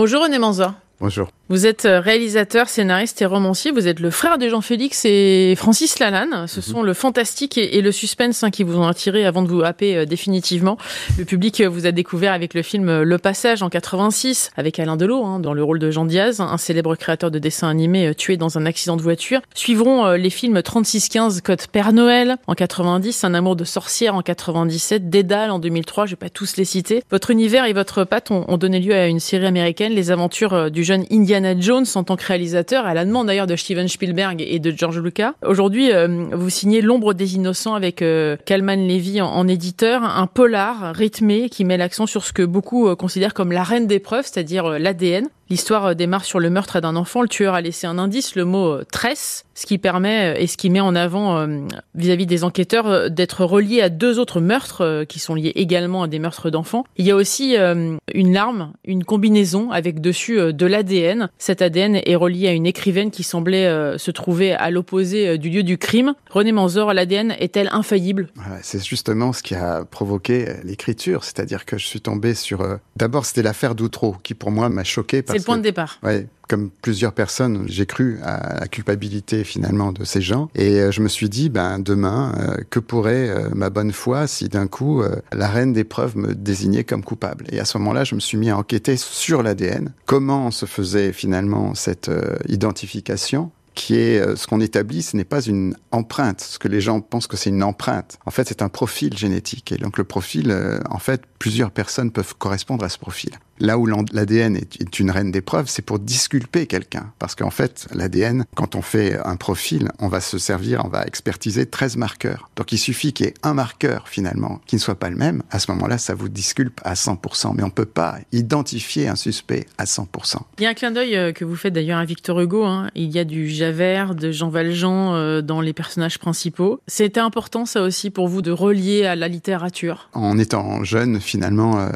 Bonjour René Manza. Bonjour. Vous êtes euh, réalisateur, scénariste et romancier. Vous êtes le frère de Jean-Félix et Francis Lalanne. Ce mhm. sont le fantastique et, le suspense hein, qui vous ont attiré avant de vous happer euh, définitivement. Le public euh, vous a découvert avec le film Le Passage en 86, avec Alain Delot hein, dans le rôle de Jean Diaz, un célèbre créateur de dessins animés tué dans un accident de voiture. Suivront les films 3615 Code Père Noël en 90, Un amour de sorcière en 97, Dédale en 2003. Je vais pas tous les citer. Votre univers et votre patte ont, ont donné lieu à une série américaine, Les Aventures du jeune Indiana Jones en tant que réalisateur, à la demande d'ailleurs de Steven Spielberg et de George Lucas. Aujourd'hui, euh, vous signez L'ombre des innocents avec euh, Kalman Levy en, éditeur, un polar rythmé qui met l'accent sur ce que beaucoup euh, considèrent comme la reine des preuves, c'est-à-dire l'ADN. L'histoire euh, démarre sur le meurtre d'un enfant. Le tueur a laissé un indice, le mot euh, tresse, ce qui permet euh, et ce qui met en avant vis-à-vis des enquêteurs d'être relié à deux autres meurtres qui sont liés également à des meurtres d'enfants. Il y a aussi une larme, une combinaison avec dessus de l'ADN. Cet ADN est relié à une écrivaine qui semblait se trouver à l'opposé du lieu du crime. René Manzor, l'ADN est-elle infaillible? C'est justement ce qui a provoqué l'écriture, c'est-à-dire que je suis tombé sur... D'abord, c'était l'affaire d'Outreau qui pour moi m'a choqué le point de départ. Oui, comme plusieurs personnes, j'ai cru à la culpabilité finalement de ces gens. Et euh, je me suis dit, ben demain, euh, que pourrait euh, ma bonne foi si d'un coup la reine des preuves me désignait comme coupable? Et à ce moment-là, je me suis mis à enquêter sur l'ADN. Comment se faisait finalement cette identification qui est ce qu'on établit, ce n'est pas une empreinte, ce que les gens pensent que c'est une empreinte. En fait, c'est un profil génétique. Et donc le profil, en fait, plusieurs personnes peuvent correspondre à ce profil. Là où l'ADN est une reine d'épreuve, c'est pour disculper quelqu'un. Parce qu'en fait, l'ADN, quand on fait un profil, on va se servir, on va expertiser 13 marqueurs. Donc il suffit qu'il y ait un marqueur finalement qui ne soit pas le même. À ce moment-là, ça vous disculpe à 100%. Mais on ne peut pas identifier un suspect à 100%. Il y a un clin d'œil euh, que vous faites d'ailleurs à Victor Hugo. Hein. Il y a du Javert, de Jean Valjean euh, dans les personnages principaux. C'était important ça aussi pour vous de relier à la littérature? En étant jeune, finalement, euh,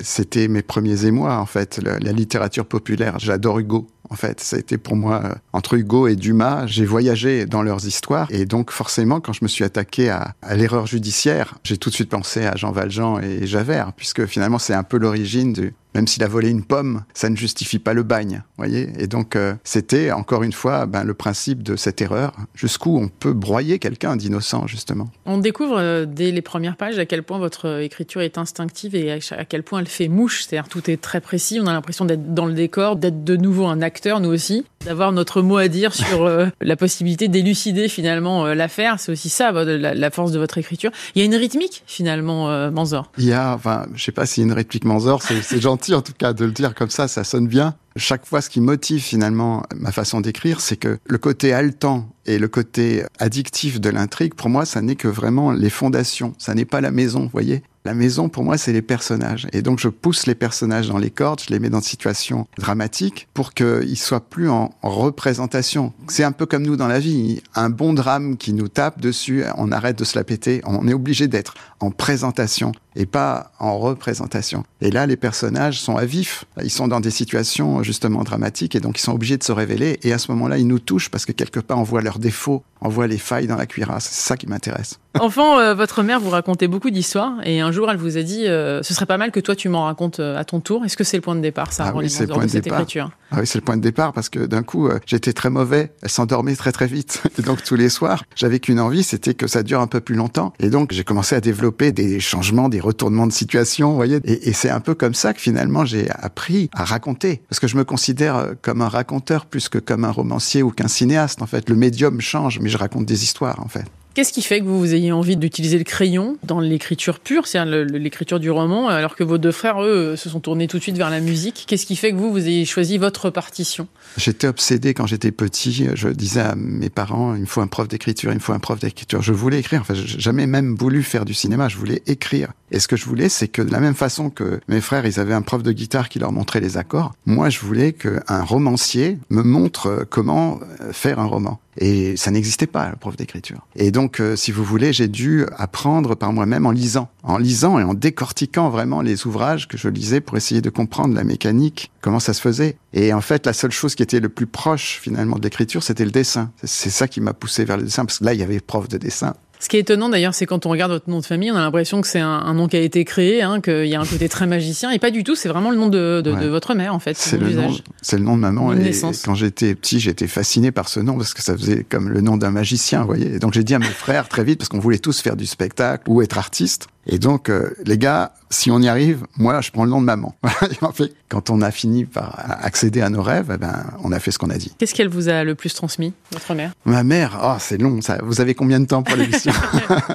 c'était mes premiers moi, en fait, la, littérature populaire. J'adore Hugo. En fait, ça a été pour moi euh, entre Hugo et Dumas, j'ai voyagé dans leurs histoires et donc forcément, quand je me suis attaqué à, l'erreur judiciaire, j'ai tout de suite pensé à Jean Valjean et Javert, puisque finalement c'est un peu l'origine du, même s'il a volé une pomme, ça ne justifie pas le bagne, voyez. Et donc euh, c'était encore une fois ben, le principe de cette erreur, jusqu'où on peut broyer quelqu'un d'innocent justement. On découvre euh, dès les premières pages à quel point votre écriture est instinctive et à quel point elle fait mouche, c'est-à-dire tout est très précis. On a l'impression d'être dans le décor, d'être de nouveau un acteur, nous aussi, d'avoir notre mot à dire sur euh, la possibilité d'élucider finalement l'affaire. C'est aussi ça la, force de votre écriture. Il y a une rythmique finalement, Manzor. Il y a, enfin, je sais pas si une rythmique Manzor, c'est gentil en tout cas de le dire comme ça, ça sonne bien. Chaque fois, ce qui motive finalement ma façon d'écrire, c'est que le côté haletant et le côté addictif de l'intrigue, pour moi, ça n'est que vraiment les fondations. Ça n'est pas la maison, vous voyez. La maison, pour moi, c'est les personnages. Et donc, je pousse les personnages dans les cordes, je les mets dans des situations dramatiques pour qu'ils soient plus en représentation. C'est un peu comme nous dans la vie. Un bon drame qui nous tape dessus, on arrête de se la péter. On est obligé d'être en présentation et pas en représentation. Et là, les personnages sont à vif. Ils sont dans des situations justement dramatiques et donc ils sont obligés de se révéler. Et à ce moment-là, ils nous touchent parce que quelque part, on voit leurs défauts, on voit les failles dans la cuirasse. C'est ça qui m'intéresse. Enfant, euh, votre mère vous racontait beaucoup d'histoires et un jour, elle vous a dit euh, ce serait pas mal que toi tu m'en racontes euh, à ton tour. Est-ce que c'est le point de départ, ça, ah oui, c'est le point de, cette écriture? Ah oui, c'est le point de départ parce que d'un coup, j'étais très mauvais. Elle s'endormait très très vite. Et donc tous les soirs, j'avais qu'une envie, c'était que ça dure un peu plus longtemps. Et donc j'ai commencé à développer des changements, des retournements de situation, vous voyez. Et, et c'est un peu comme ça que finalement j'ai appris à raconter parce que je me considère comme un raconteur plus que comme un romancier ou qu'un cinéaste. En fait, le médium change, mais je raconte des histoires en fait. Qu'est-ce qui fait que vous ayez envie d'utiliser le crayon dans l'écriture pure, c'est-à-dire l'écriture du roman, alors que vos deux frères, eux, se sont tournés tout de suite vers la musique? Qu'est-ce qui fait que vous, vous ayez choisi votre partition? J'étais obsédé quand j'étais petit. Je disais à mes parents, il me faut un prof d'écriture, il me faut un prof d'écriture. Je voulais écrire. Enfin, j'ai jamais même voulu faire du cinéma. Je voulais écrire. Et ce que je voulais, c'est que de la même façon que mes frères, ils avaient un prof de guitare qui leur montrait les accords, moi, je voulais qu'un romancier me montre comment faire un roman. Et ça n'existait pas, le prof d'écriture. Et donc, euh, si vous voulez, j'ai dû apprendre par moi-même en lisant. En lisant et en décortiquant vraiment les ouvrages que je lisais pour essayer de comprendre la mécanique, comment ça se faisait. Et en fait, la seule chose qui était le plus proche finalement de l'écriture, c'était le dessin. C'est ça qui m'a poussé vers le dessin, parce que là, il y avait prof de dessin. Ce qui est étonnant d'ailleurs, c'est quand on regarde votre nom de famille, on a l'impression que c'est un, nom qui a été créé, hein, qu'il y a un côté très magicien, et pas du tout, c'est vraiment le nom de, de, votre mère en fait. C'est le, nom, le nom de maman. et quand j'étais petit, j'étais fasciné par ce nom parce que ça faisait comme le nom d'un magicien, vous voyez. Et donc j'ai dit à mes frères très vite, parce qu'on voulait tous faire du spectacle ou être artiste. Et donc, euh, les gars, si on y arrive, moi, je prends le nom de maman. en fait, quand on a fini par accéder à nos rêves, eh ben, on a fait ce qu'on a dit. Qu'est-ce qu'elle vous a le plus transmis, votre mère? Ma mère, oh, c'est long. Ça. Vous avez combien de temps pour l'émission?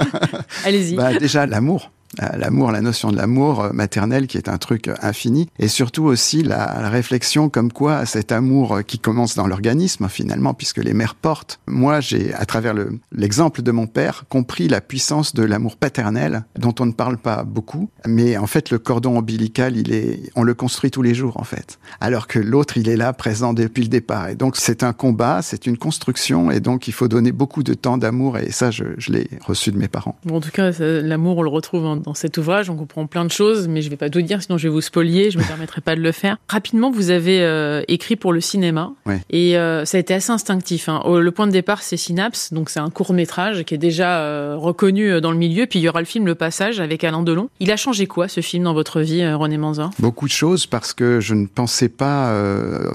Allez-y. Bah, déjà, l'amour. Euh, l'amour, la notion de l'amour euh, maternel qui est un truc euh, infini, et surtout aussi la, réflexion comme quoi cet amour qui commence dans l'organisme finalement, puisque les mères portent. Moi, j'ai, à travers l'exemple de mon père, compris la puissance de l'amour paternel, dont on ne parle pas beaucoup, mais en fait le cordon ombilical, il est, on le construit tous les jours en fait, alors que l'autre, il est là, présent depuis le départ. Et donc c'est un combat, c'est une construction, et donc il faut donner beaucoup de temps d'amour, et ça, je, l'ai reçu de mes parents. Bon, en tout cas, l'amour, on le retrouve en dans cet ouvrage. On comprend plein de choses, mais je ne vais pas tout dire, sinon je vais vous spolier. Je me permettrai pas de le faire. Rapidement, vous avez euh, écrit pour le cinéma, et euh, ça a été assez instinctif. Hein. Le point de départ, c'est Synapse, donc c'est un court métrage qui est déjà euh, reconnu dans le milieu. Puis il y aura le film Le Passage avec Alain Delon. Il a changé quoi ce film dans votre vie, René Manzor Beaucoup de choses parce que je ne pensais pas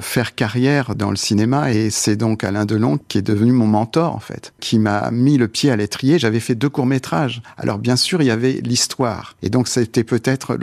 faire carrière dans le cinéma, et c'est donc Alain Delon qui est devenu mon mentor en fait, qui m'a mis le pied à l'étrier. J'avais fait deux courts métrages. Alors bien sûr, il y avait l'histoire et donc c'était peut-être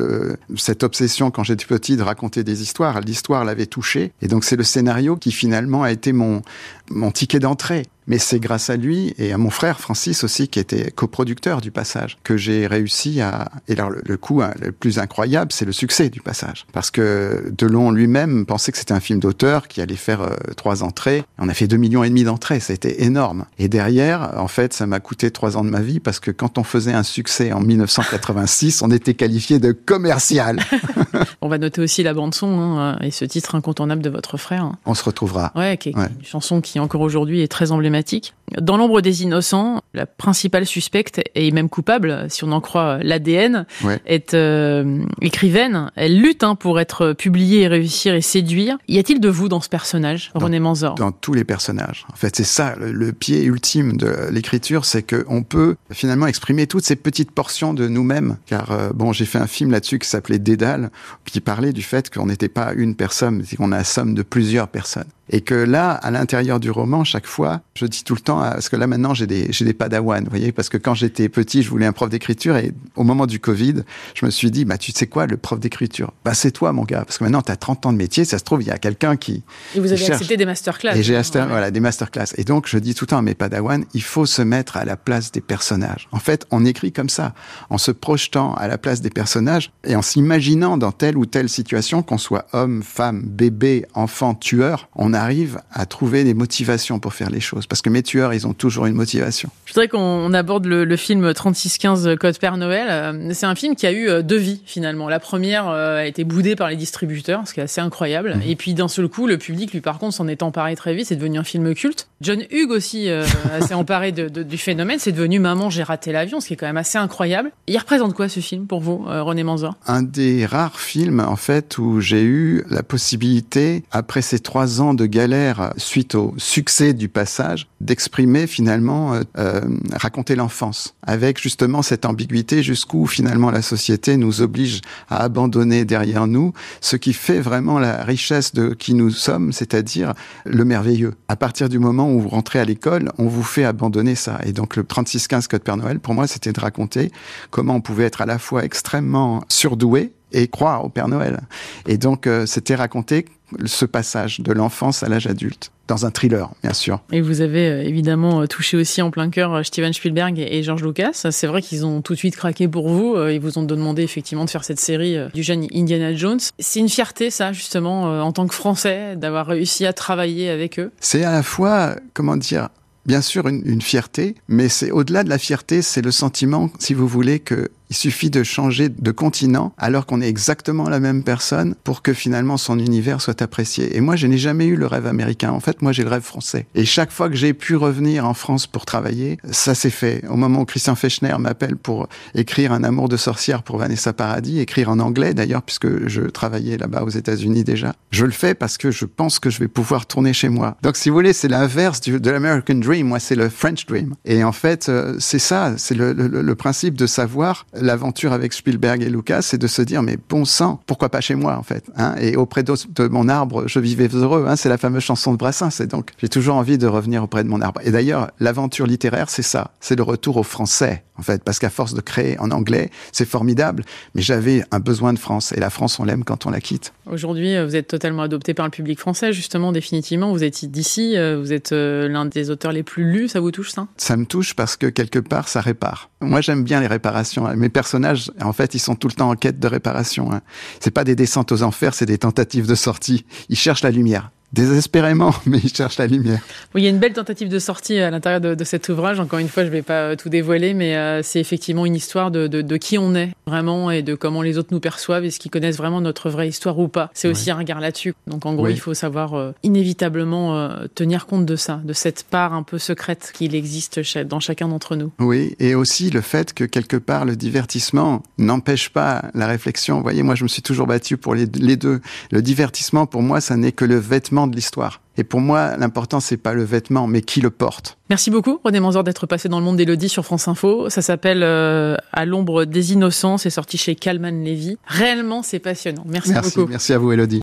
cette obsession quand j'étais petit de raconter des histoires. L'histoire l'avait touché. Et donc c'est le scénario qui finalement a été mon, mon ticket d'entrée. Mais c'est grâce à lui et à mon frère Francis aussi, qui était coproducteur du passage, que j'ai réussi à... Et alors le, coup hein, le plus incroyable, c'est le succès du passage. Parce que Delon lui-même pensait que c'était un film d'auteur qui allait faire euh, trois entrées. On a fait deux millions et demi d'entrées, ça a été énorme. Et derrière, en fait, ça m'a coûté trois ans de ma vie parce que quand on faisait un succès en 1986, on était qualifié de commercial. on va noter aussi la bande son hein, et ce titre incontournable de votre frère. On se retrouvera. Ouais, qui une chanson qui encore aujourd'hui est très emblématique climatique dans l'ombre des innocents, la principale suspecte et même coupable, si on en croit l'ADN, est euh, écrivaine. Elle lutte hein, pour être publiée et réussir et séduire. Y a-t-il de vous dans ce personnage, René Manzor? Dans tous les personnages. En fait, c'est ça le, pied ultime de l'écriture, c'est qu'on peut finalement exprimer toutes ces petites portions de nous-mêmes. Car euh, bon, j'ai fait un film là-dessus qui s'appelait Dédale, qui parlait du fait qu'on n'était pas une personne, c'est qu'on a la somme de plusieurs personnes. Et que là, à l'intérieur du roman, chaque fois, je dis tout le temps, parce que là maintenant j'ai des, j'ai des padawans, vous voyez, parce que quand j'étais petit, je voulais un prof d'écriture et au moment du Covid, je me suis dit, bah tu sais quoi, le prof d'écriture, bah c'est toi mon gars, parce que maintenant tu as 30 ans de métier, ça se trouve, il y a quelqu'un qui... Et vous avez accepté des masterclass. Et j'ai voilà, des masterclass. Et donc je dis tout le temps à mes padawans, il faut se mettre à la place des personnages. En fait, on écrit comme ça, en se projetant à la place des personnages et en s'imaginant dans telle ou telle situation, qu'on soit homme, femme, bébé, enfant, tueur, on arrive à trouver des motivations pour faire les choses. Parce que mes tueurs, ils ont toujours une motivation. Je voudrais qu'on aborde le, film 3615 Code Père Noël. Euh, c'est un film qui a eu euh, deux vies finalement. La première euh, a été boudée par les distributeurs, ce qui est assez incroyable. Mhm. Et puis d'un seul coup, le public, lui par contre, s'en est emparé très vite. C'est devenu un film culte. John Hughes aussi s'est emparé du phénomène. C'est devenu Maman, j'ai raté l'avion, ce qui est quand même assez incroyable. Il représente quoi ce film pour vous, René Manzor? Un des rares films en fait où j'ai eu la possibilité, après ces trois ans de galère suite au succès du passage, d'exprimer finalement, euh, euh, raconter l'enfance, avec justement cette ambiguïté jusqu'où finalement la société nous oblige à abandonner derrière nous ce qui fait vraiment la richesse de qui nous sommes, c'est-à-dire le merveilleux. À partir du moment où vous rentrez à l'école, on vous fait abandonner ça. Et donc le 3615 Code Père Noël, pour moi, c'était de raconter comment on pouvait être à la fois extrêmement surdoué et croire au Père Noël. Et donc, euh, c'était raconter ce passage de l'enfance à l'âge adulte dans un thriller, bien sûr. Et vous avez euh, évidemment euh, touché aussi en plein cœur Steven Spielberg et George Lucas. C'est vrai qu'ils ont tout de suite craqué pour vous. Ils vous ont demandé effectivement de faire cette série du jeune Indiana Jones. C'est une fierté, ça, justement, en tant que Français, d'avoir réussi à travailler avec eux. C'est à la fois, comment dire, bien sûr une, une fierté, mais c'est au-delà de la fierté, c'est le sentiment, si vous voulez, que Il suffit de changer de continent alors qu'on est exactement la même personne pour que finalement son univers soit apprécié. Et moi, je n'ai jamais eu le rêve américain. En fait, moi, j'ai le rêve français. Et chaque fois que j'ai pu revenir en France pour travailler, ça s'est fait. Au moment où Christian Fechner m'appelle pour écrire Un amour de sorcière pour Vanessa Paradis, écrire en anglais d'ailleurs, puisque je travaillais là-bas aux États-Unis déjà, je le fais parce que je pense que je vais pouvoir tourner chez moi. Donc, si vous voulez, c'est l'inverse de l'American Dream. Moi, c'est le French Dream. Et en fait, euh, c'est ça, c'est le, le, le, principe de savoir l'aventure avec Spielberg et Lucas, c'est de se dire, mais bon sang, pourquoi pas chez moi, en fait hein? Et auprès de, de, mon arbre, je vivais heureux. Hein? C'est la fameuse chanson de Brassens. C'est donc, j'ai toujours envie de revenir auprès de mon arbre. Et d'ailleurs, l'aventure littéraire, c'est ça. C'est le retour au français, en fait, parce qu'à force de créer en anglais, c'est formidable. Mais j'avais un besoin de France. Et la France, on l'aime quand on la quitte. Aujourd'hui, euh, vous êtes totalement adopté par le public français, justement, définitivement. Vous êtes d'ici, euh, vous êtes euh, l'un des auteurs les plus lus. Ça vous touche, ça? Ça me touche parce que quelque part, ça répare. Moi, j'aime bien les réparations. Mes personnages, en fait, ils sont tout le temps en quête de réparation. Hein. C'est pas des descentes aux enfers, c'est des tentatives de sortie. Ils cherchent la lumière désespérément, mais il cherche la lumière. Oui, il y a une belle tentative de sortie à l'intérieur de, de, cet ouvrage. Encore une fois, je ne vais pas euh, tout dévoiler, mais euh, c'est effectivement une histoire de, de, de, qui on est vraiment et de comment les autres nous perçoivent et ce qu'ils connaissent vraiment notre vraie histoire ou pas. C'est aussi un regard là-dessus. Donc en gros, oui. il faut savoir euh, inévitablement euh, tenir compte de ça, de cette part un peu secrète qu'il existe dans chacun d'entre nous. Oui, et aussi le fait que quelque part le divertissement n'empêche pas la réflexion. Vous voyez, moi je me suis toujours battu pour les, les deux. Le divertissement, pour moi, ça n'est que le vêtement de l'histoire. Et pour moi, l'important, c'est pas le vêtement, mais qui le porte. Merci beaucoup, René Manzor, d'être passé dans le monde d'Elodie sur France Info. Ça s'appelle euh, À l'ombre des innocents. C'est sorti chez Calman Levy. Réellement, c'est passionnant. Merci, merci beaucoup. Merci à vous, Elodie.